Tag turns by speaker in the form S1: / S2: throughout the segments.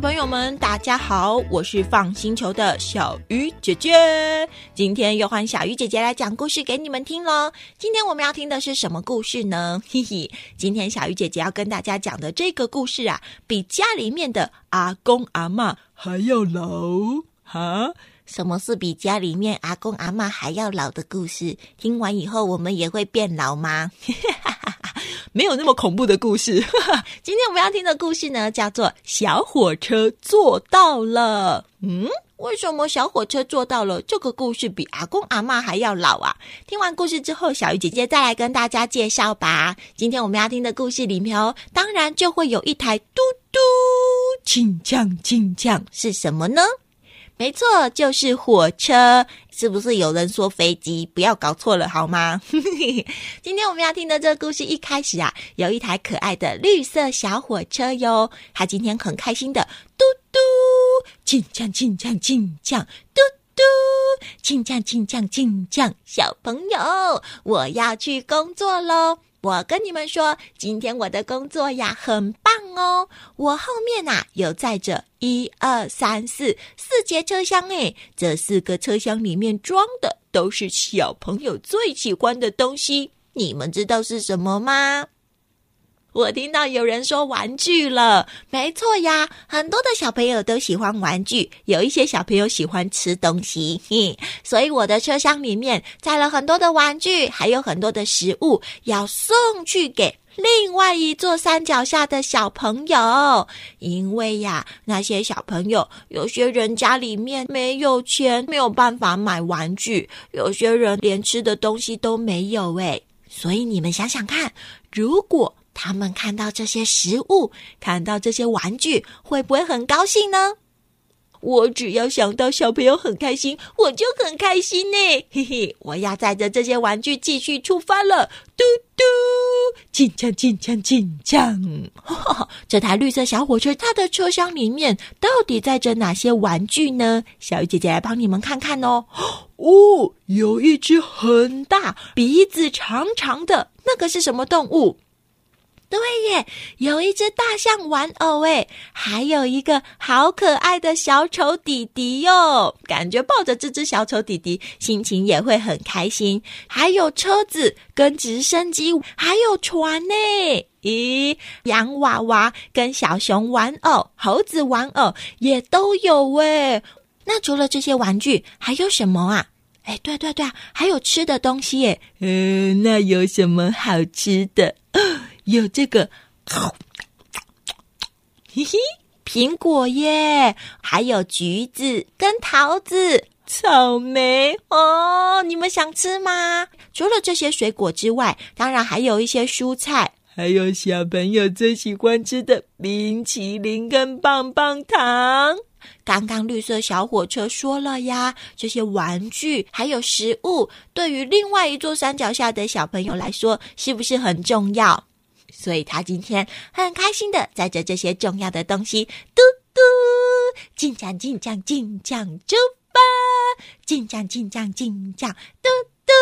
S1: 朋友们，大家好，我是放星球的小鱼姐姐。今天又换小鱼姐姐来讲故事给你们听喽。今天我们要听的是什么故事呢？嘿嘿，今天小鱼姐姐要跟大家讲的这个故事啊，比家里面的阿公阿妈还要老哈。什么是比家里面阿公阿妈还要老的故事？听完以后，我们也会变老吗？没有那么恐怖的故事。今天我们要听的故事呢，叫做《小火车做到了》。嗯，为什么小火车做到了？这个故事比阿公阿妈还要老啊！听完故事之后，小鱼姐姐再来跟大家介绍吧。今天我们要听的故事里面哦，当然就会有一台嘟嘟进降进降，是什么呢？没错，就是火车，是不是有人说飞机？不要搞错了好吗？今天我们要听的这个故事一开始啊，有一台可爱的绿色小火车哟，它今天很开心的嘟嘟进降进降进降，嘟嘟进降进降进降，小朋友，我要去工作喽。我跟你们说，今天我的工作呀很棒哦！我后面呐有载着一二三四四节车厢诶，这四个车厢里面装的都是小朋友最喜欢的东西，你们知道是什么吗？我听到有人说玩具了，没错呀，很多的小朋友都喜欢玩具，有一些小朋友喜欢吃东西，嘿，所以我的车厢里面载了很多的玩具，还有很多的食物要送去给另外一座山脚下的小朋友，因为呀，那些小朋友有些人家里面没有钱，没有办法买玩具，有些人连吃的东西都没有，诶，所以你们想想看，如果。他们看到这些食物，看到这些玩具，会不会很高兴呢？我只要想到小朋友很开心，我就很开心呢。嘿嘿，我要载着这些玩具继续出发了。嘟嘟，进站进站进站。这台绿色小火车，它的车厢里面到底载着哪些玩具呢？小鱼姐姐来帮你们看看哦。哦，有一只很大、鼻子长长的，那个是什么动物？对耶，有一只大象玩偶诶，还有一个好可爱的小丑弟弟哟。感觉抱着这只小丑弟弟，心情也会很开心。还有车子跟直升机，还有船呢。咦，洋娃娃跟小熊玩偶、猴子玩偶也都有诶。那除了这些玩具，还有什么啊？哎，对对对啊，还有吃的东西耶。嗯，那有什么好吃的？有这个，嘿嘿，苹果耶，还有橘子跟桃子、草莓哦，你们想吃吗？除了这些水果之外，当然还有一些蔬菜，还有小朋友最喜欢吃的冰淇淋跟棒棒糖。刚刚绿色小火车说了呀，这些玩具还有食物，对于另外一座山脚下的小朋友来说，是不是很重要？所以他今天很开心的载着这些重要的东西，嘟嘟进站进站进站出发，进站进站进站嘟嘟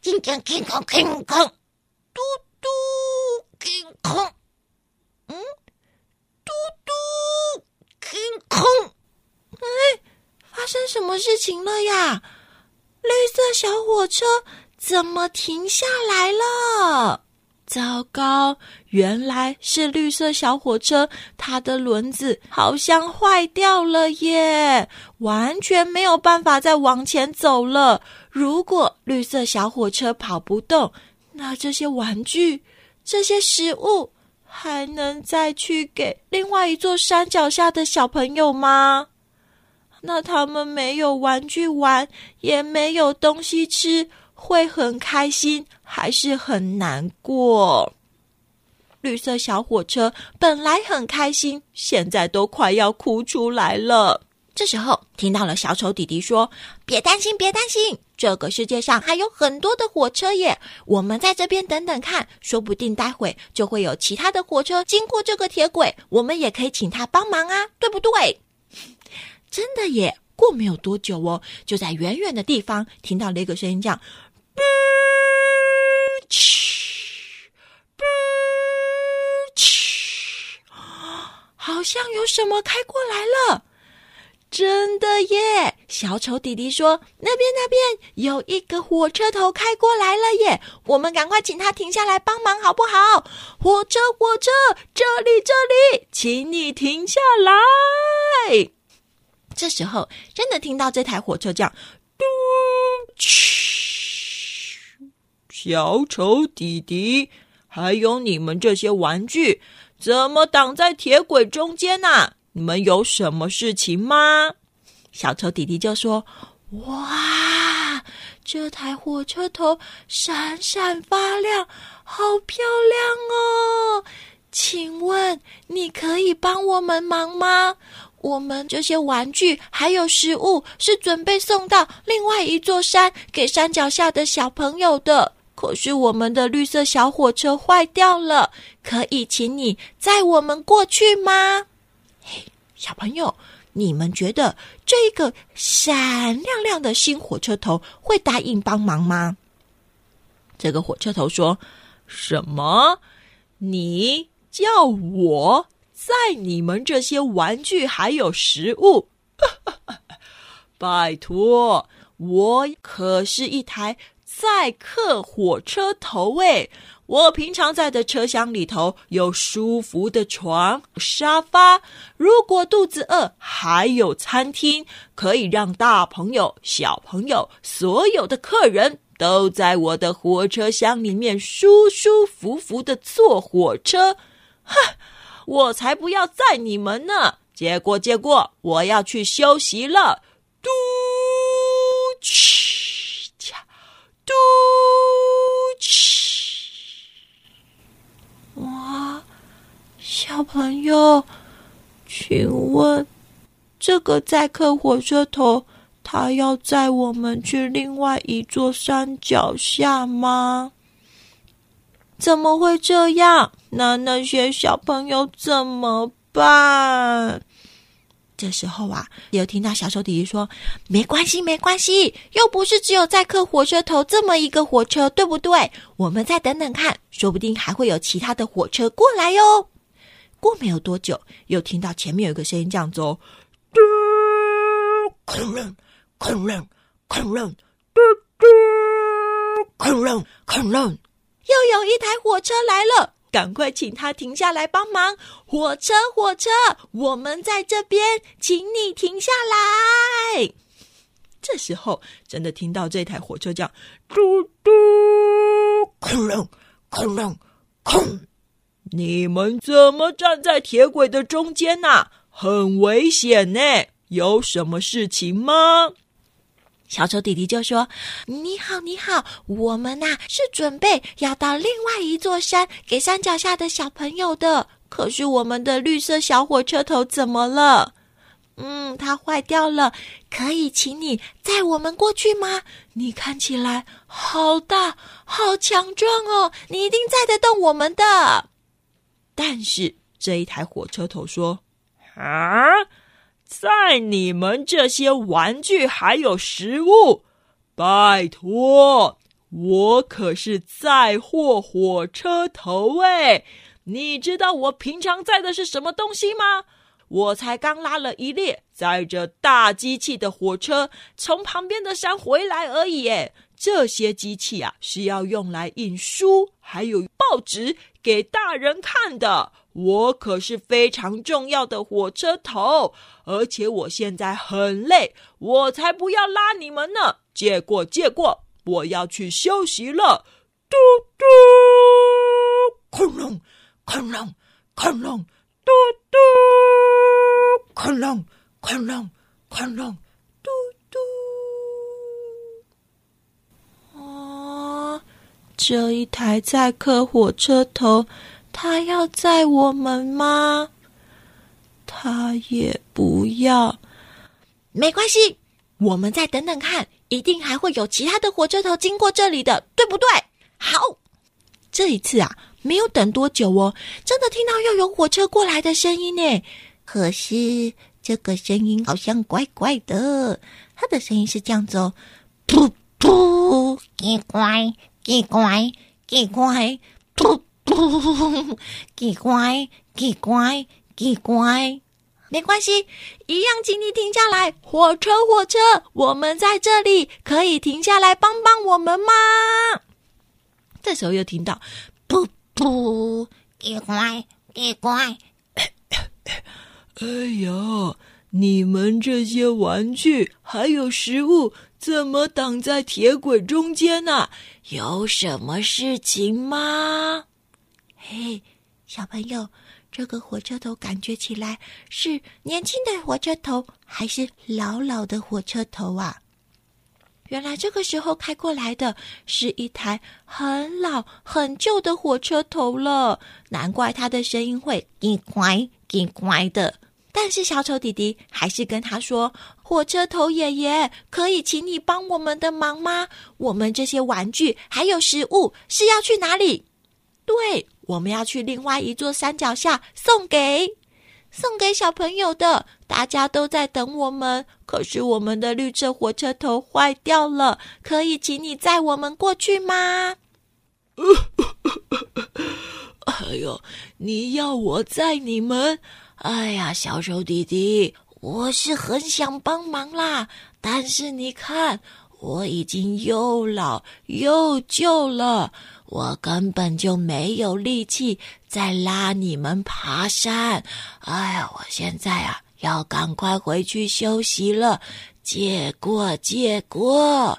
S1: 进站进空进空，嘟嘟进空，嗯，嘟嘟空空，哎，发生什么事情了呀？绿色小火车怎么停下来了？糟糕，原来是绿色小火车，它的轮子好像坏掉了耶，完全没有办法再往前走了。如果绿色小火车跑不动，那这些玩具、这些食物还能再去给另外一座山脚下的小朋友吗？那他们没有玩具玩，也没有东西吃。会很开心，还是很难过？绿色小火车本来很开心，现在都快要哭出来了。这时候听到了小丑弟弟说：“别担心，别担心，这个世界上还有很多的火车耶！我们在这边等等看，说不定待会就会有其他的火车经过这个铁轨，我们也可以请他帮忙啊，对不对？”真的耶！过没有多久哦，就在远远的地方听到了一个声音，样。好像有什么开过来了。真的耶！小丑弟弟说：“那边那边有一个火车头开过来了耶！我们赶快请他停下来帮忙好不好？火车火车，这里这里，请你停下来。”这时候，真的听到这台火车这样嘟嘘，小丑弟弟，还有你们这些玩具，怎么挡在铁轨中间呢？你们有什么事情吗？小丑弟弟就说：“哇，这台火车头闪闪发亮，好漂亮哦！请问你可以帮我们忙吗？我们这些玩具还有食物是准备送到另外一座山给山脚下的小朋友的。可是我们的绿色小火车坏掉了，可以请你载我们过去吗？”小朋友，你们觉得这个闪亮亮的新火车头会答应帮忙吗？这个火车头说：“什么？你叫我载你们这些玩具还有食物？拜托，我可是一台载客火车头诶。我平常在的车厢里头有舒服的床、沙发。如果肚子饿，还有餐厅，可以让大朋友、小朋友所有的客人都在我的火车厢里面舒舒服服的坐火车。哼，我才不要载你们呢！结果，结果，我要去休息了。嘟，去，嘟，去。哇，小朋友，请问这个载客火车头，它要载我们去另外一座山脚下吗？怎么会这样？那那些小朋友怎么办？这时候啊，有听到小手弟弟说：“没关系，没关系，又不是只有载客火车头这么一个火车，对不对？我们再等等看，说不定还会有其他的火车过来哟。”过没有多久，又听到前面有一个声音这样走：“嘟，空隆，空，空，嘟嘟，空隆，空，又有一台火车来了。”赶快请他停下来帮忙！火车，火车，我们在这边，请你停下来。这时候，真的听到这台火车叫“嘟嘟”，空隆，空隆，空！你们怎么站在铁轨的中间呐？很危险呢！有什么事情吗？小丑弟弟就说：“你好，你好，我们呐是准备要到另外一座山给山脚下的小朋友的。可是我们的绿色小火车头怎么了？嗯，它坏掉了。可以请你载我们过去吗？你看起来好大，好强壮哦，你一定载得动我们的。但是这一台火车头说：啊。”在你们这些玩具还有食物，拜托，我可是载货火车头哎！你知道我平常载的是什么东西吗？我才刚拉了一列载着大机器的火车从旁边的山回来而已哎！这些机器啊是要用来印书还有报纸给大人看的。我可是非常重要的火车头，而且我现在很累，我才不要拉你们呢！借过，借过，我要去休息了。嘟嘟，恐龙，恐龙，恐龙，嘟嘟，恐龙，恐龙，恐龙，嘟嘟。啊，这一台载客火车头。他要载我们吗？他也不要。没关系，我们再等等看，一定还会有其他的火车头经过这里的，对不对？好，这一次啊，没有等多久哦，真的听到又有火车过来的声音呢。可是这个声音好像怪怪的，它的声音是这样子哦：噗噗，奇怪，奇怪，奇怪，噗。奇怪，奇怪，奇怪。没关系，一样，请你停下来。火车，火车，我们在这里，可以停下来帮帮我们吗？这时候又听到“噗噗”，
S2: 奇怪，奇怪。
S3: 哎呀，你们这些玩具还有食物，怎么挡在铁轨中间呢？有什么事情吗？
S1: 嘿，小朋友。这个火车头感觉起来是年轻的火车头，还是老老的火车头啊？原来这个时候开过来的是一台很老、很旧的火车头了，难怪它的声音会“叽乖叽乖”的。但是小丑弟弟还是跟他说：“火车头爷爷，可以请你帮我们的忙吗？我们这些玩具还有食物是要去哪里？”对。我们要去另外一座山脚下送给送给小朋友的，大家都在等我们。可是我们的绿色火车头坏掉了，可以请你载我们过去吗？
S3: 哎呦，你要我载你们？哎呀，小手弟弟，我是很想帮忙啦，但是你看，我已经又老又旧了。我根本就没有力气再拉你们爬山，哎呀！我现在啊要赶快回去休息了，借过借过，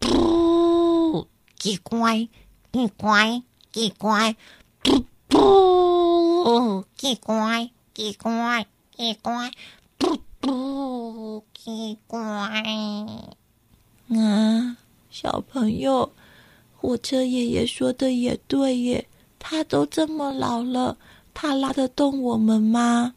S2: 噗！奇怪，奇怪，奇怪，噗噗！奇怪，奇怪，奇怪，噗噗！奇怪。
S1: 啊，小朋友。火车爷爷说的也对耶，他都这么老了，他拉得动我们吗？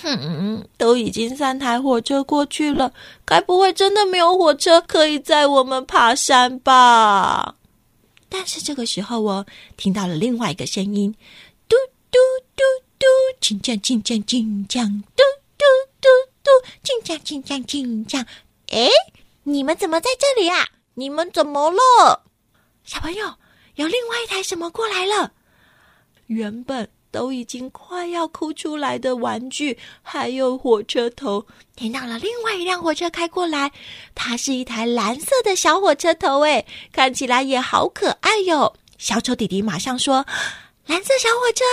S1: 哼，都已经三台火车过去了，该不会真的没有火车可以载我们爬山吧？但是这个时候，我听到了另外一个声音：嘟嘟嘟嘟，进将进将进将，嘟嘟嘟嘟，进将进将进将。哎，你们怎么在这里啊？你们怎么了？小朋友，有另外一台什么过来了？原本都已经快要哭出来的玩具，还有火车头，听到了另外一辆火车开过来。它是一台蓝色的小火车头，哎，看起来也好可爱哟。小丑弟弟马上说：“蓝色小火车，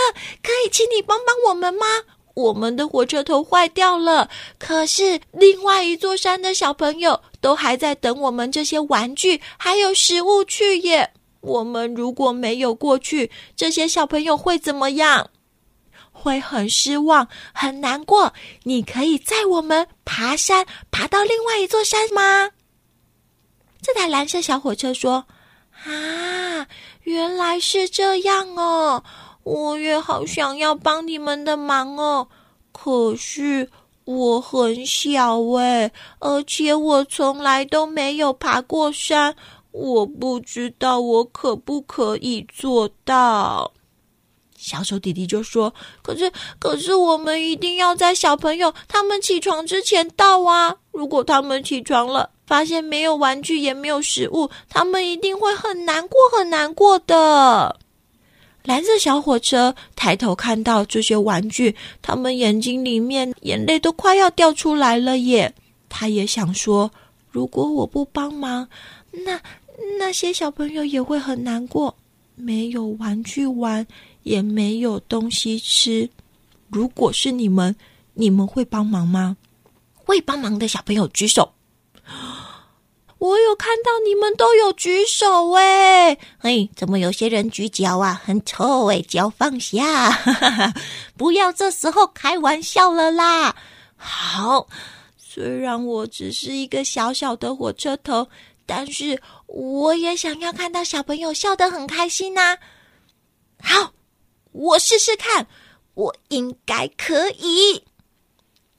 S1: 可以请你帮帮我们吗？我们的火车头坏掉了，可是另外一座山的小朋友。”都还在等我们这些玩具还有食物去耶。我们如果没有过去，这些小朋友会怎么样？会很失望、很难过。你可以载我们爬山，爬到另外一座山吗？这台蓝色小火车说：“啊，原来是这样哦！我也好想要帮你们的忙哦，可是……”我很小哎，而且我从来都没有爬过山，我不知道我可不可以做到。小手弟弟就说：“可是，可是我们一定要在小朋友他们起床之前到啊！如果他们起床了，发现没有玩具也没有食物，他们一定会很难过，很难过的。”蓝色小火车抬头看到这些玩具，他们眼睛里面眼泪都快要掉出来了耶！他也想说，如果我不帮忙，那那些小朋友也会很难过，没有玩具玩，也没有东西吃。如果是你们，你们会帮忙吗？会帮忙的小朋友举手。我有看到你们都有举手哎，嘿，怎么有些人举脚啊？很臭哎，脚放下，不要这时候开玩笑了啦。好，虽然我只是一个小小的火车头，但是我也想要看到小朋友笑得很开心呐。好，我试试看，我应该可以。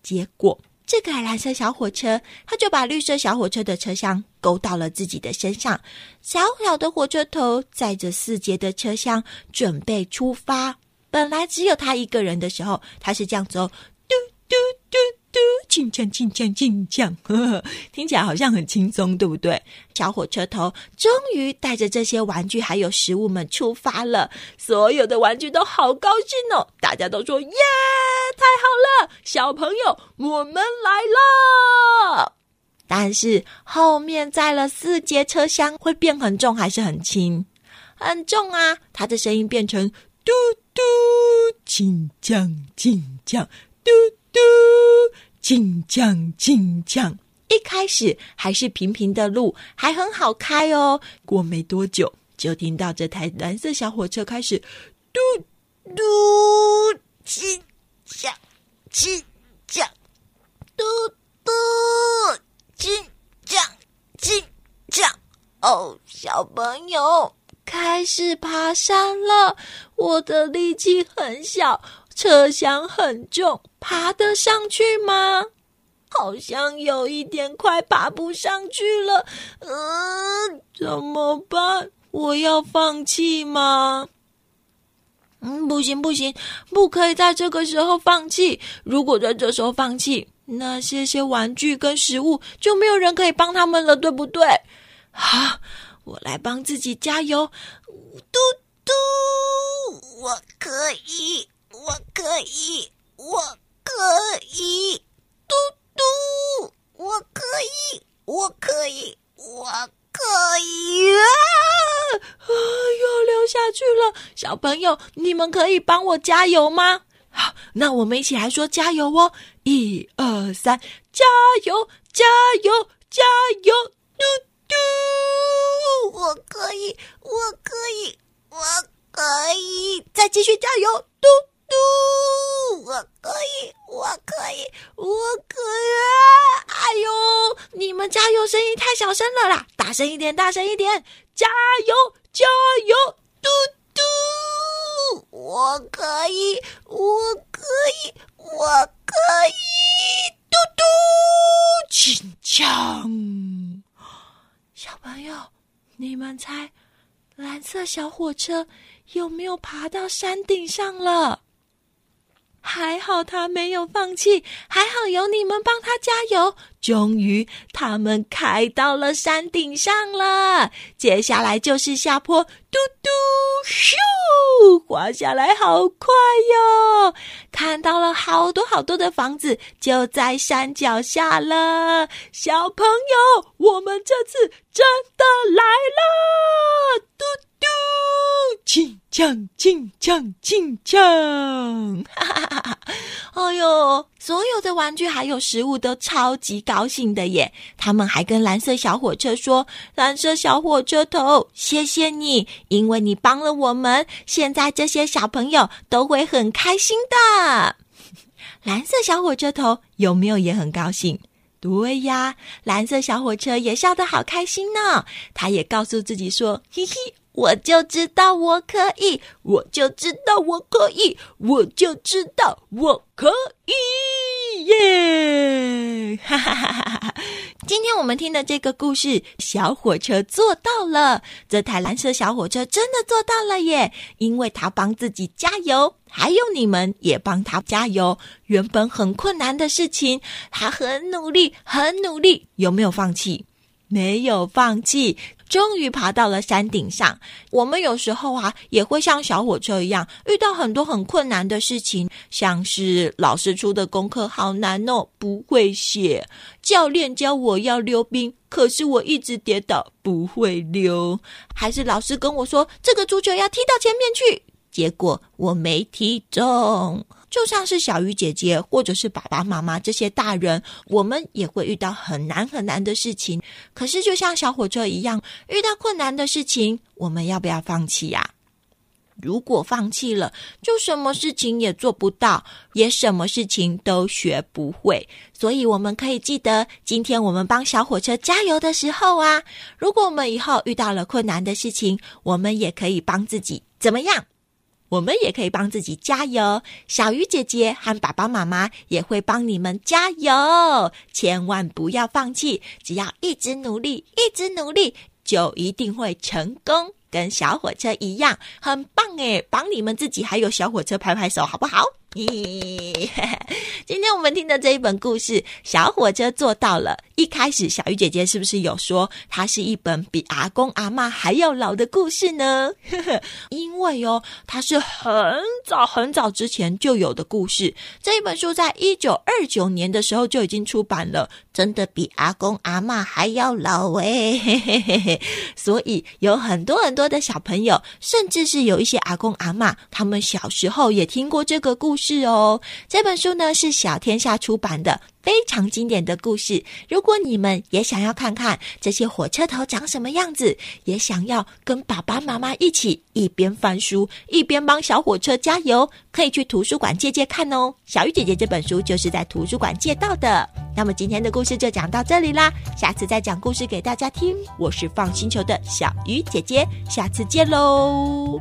S1: 结果。这个蓝色小火车，它就把绿色小火车的车厢勾到了自己的身上。小小的火车头载着四节的车厢，准备出发。本来只有他一个人的时候，他是这样走，嘟嘟嘟嘟，进酱进酱进酱，呵呵，听起来好像很轻松，对不对？小火车头终于带着这些玩具还有食物们出发了，所有的玩具都好高兴哦，大家都说耶，太好了，小朋友，我们来了。但是后面载了四节车厢，会变很重还是很轻？很重啊！它的声音变成嘟嘟，进降进降，嘟嘟，进降进降。一开始还是平平的路，还很好开哦。过没多久，就听到这台蓝色小火车开始嘟嘟进降进降，嘟嘟。进降进降哦，小朋友开始爬山了。我的力气很小，车厢很重，爬得上去吗？好像有一点快爬不上去了。嗯，怎么办？我要放弃吗？嗯，不行不行，不可以在这个时候放弃。如果在这时候放弃，那些些玩具跟食物就没有人可以帮他们了，对不对？好，我来帮自己加油，嘟嘟，我可以，我可以，我可以，嘟嘟，我可以，我可以，我可以啊！啊，又流下去了，小朋友，你们可以帮我加油吗？好，那我们一起来说加油哦！一二三，加油，加油，加油！嘟嘟，我可以，我可以，我可以，再继续加油！嘟嘟，我可以，我可以，我可以！哎呦，你们加油声音太小声了啦，大声一点，大声一点！加油，加油！嘟嘟。我可以，我可可以，我可以，嘟嘟，紧张！小朋友，你们猜，蓝色小火车有没有爬到山顶上了？还好他没有放弃，还好有你们帮他加油。终于，他们开到了山顶上了。接下来就是下坡，嘟嘟咻，滑下来好快哟！看到了好多好多的房子，就在山脚下了。小朋友，我们这次真的来了，嘟嘟，进降进降进降，哈哈哈哈！哎呦，所有的玩具还有食物都超级高高兴的耶！他们还跟蓝色小火车说：“蓝色小火车头，谢谢你，因为你帮了我们，现在这些小朋友都会很开心的。”蓝色小火车头有没有也很高兴？对呀，蓝色小火车也笑得好开心呢。他也告诉自己说：“嘿嘿。”我就知道我可以，我就知道我可以，我就知道我可以耶！哈哈哈哈哈！今天我们听的这个故事，小火车做到了。这台蓝色小火车真的做到了耶！因为它帮自己加油，还有你们也帮它加油。原本很困难的事情，它很努力，很努力，有没有放弃？没有放弃。终于爬到了山顶上。我们有时候啊，也会像小火车一样，遇到很多很困难的事情，像是老师出的功课好难哦，不会写；教练教我要溜冰，可是我一直跌倒，不会溜；还是老师跟我说这个足球要踢到前面去，结果我没踢中。就像是小鱼姐姐，或者是爸爸妈妈这些大人，我们也会遇到很难很难的事情。可是，就像小火车一样，遇到困难的事情，我们要不要放弃呀？如果放弃了，就什么事情也做不到，也什么事情都学不会。所以，我们可以记得，今天我们帮小火车加油的时候啊，如果我们以后遇到了困难的事情，我们也可以帮自己怎么样？我们也可以帮自己加油，小鱼姐姐和爸爸妈妈也会帮你们加油。千万不要放弃，只要一直努力，一直努力，就一定会成功，跟小火车一样，很棒诶！帮你们自己还有小火车拍拍手，好不好？咦，今天我们听的这一本故事《小火车做到了》，一开始小鱼姐姐是不是有说它是一本比阿公阿妈还要老的故事呢？因为哦，它是很早很早之前就有的故事。这一本书在一九二九年的时候就已经出版了，真的比阿公阿妈还要老诶。所以有很多很多的小朋友，甚至是有一些阿公阿妈，他们小时候也听过这个故事。是哦，这本书呢是小天下出版的，非常经典的故事。如果你们也想要看看这些火车头长什么样子，也想要跟爸爸妈妈一起一边翻书一边帮小火车加油，可以去图书馆借借看哦。小鱼姐姐这本书就是在图书馆借到的。那么今天的故事就讲到这里啦，下次再讲故事给大家听。我是放星球的小鱼姐姐，下次见喽。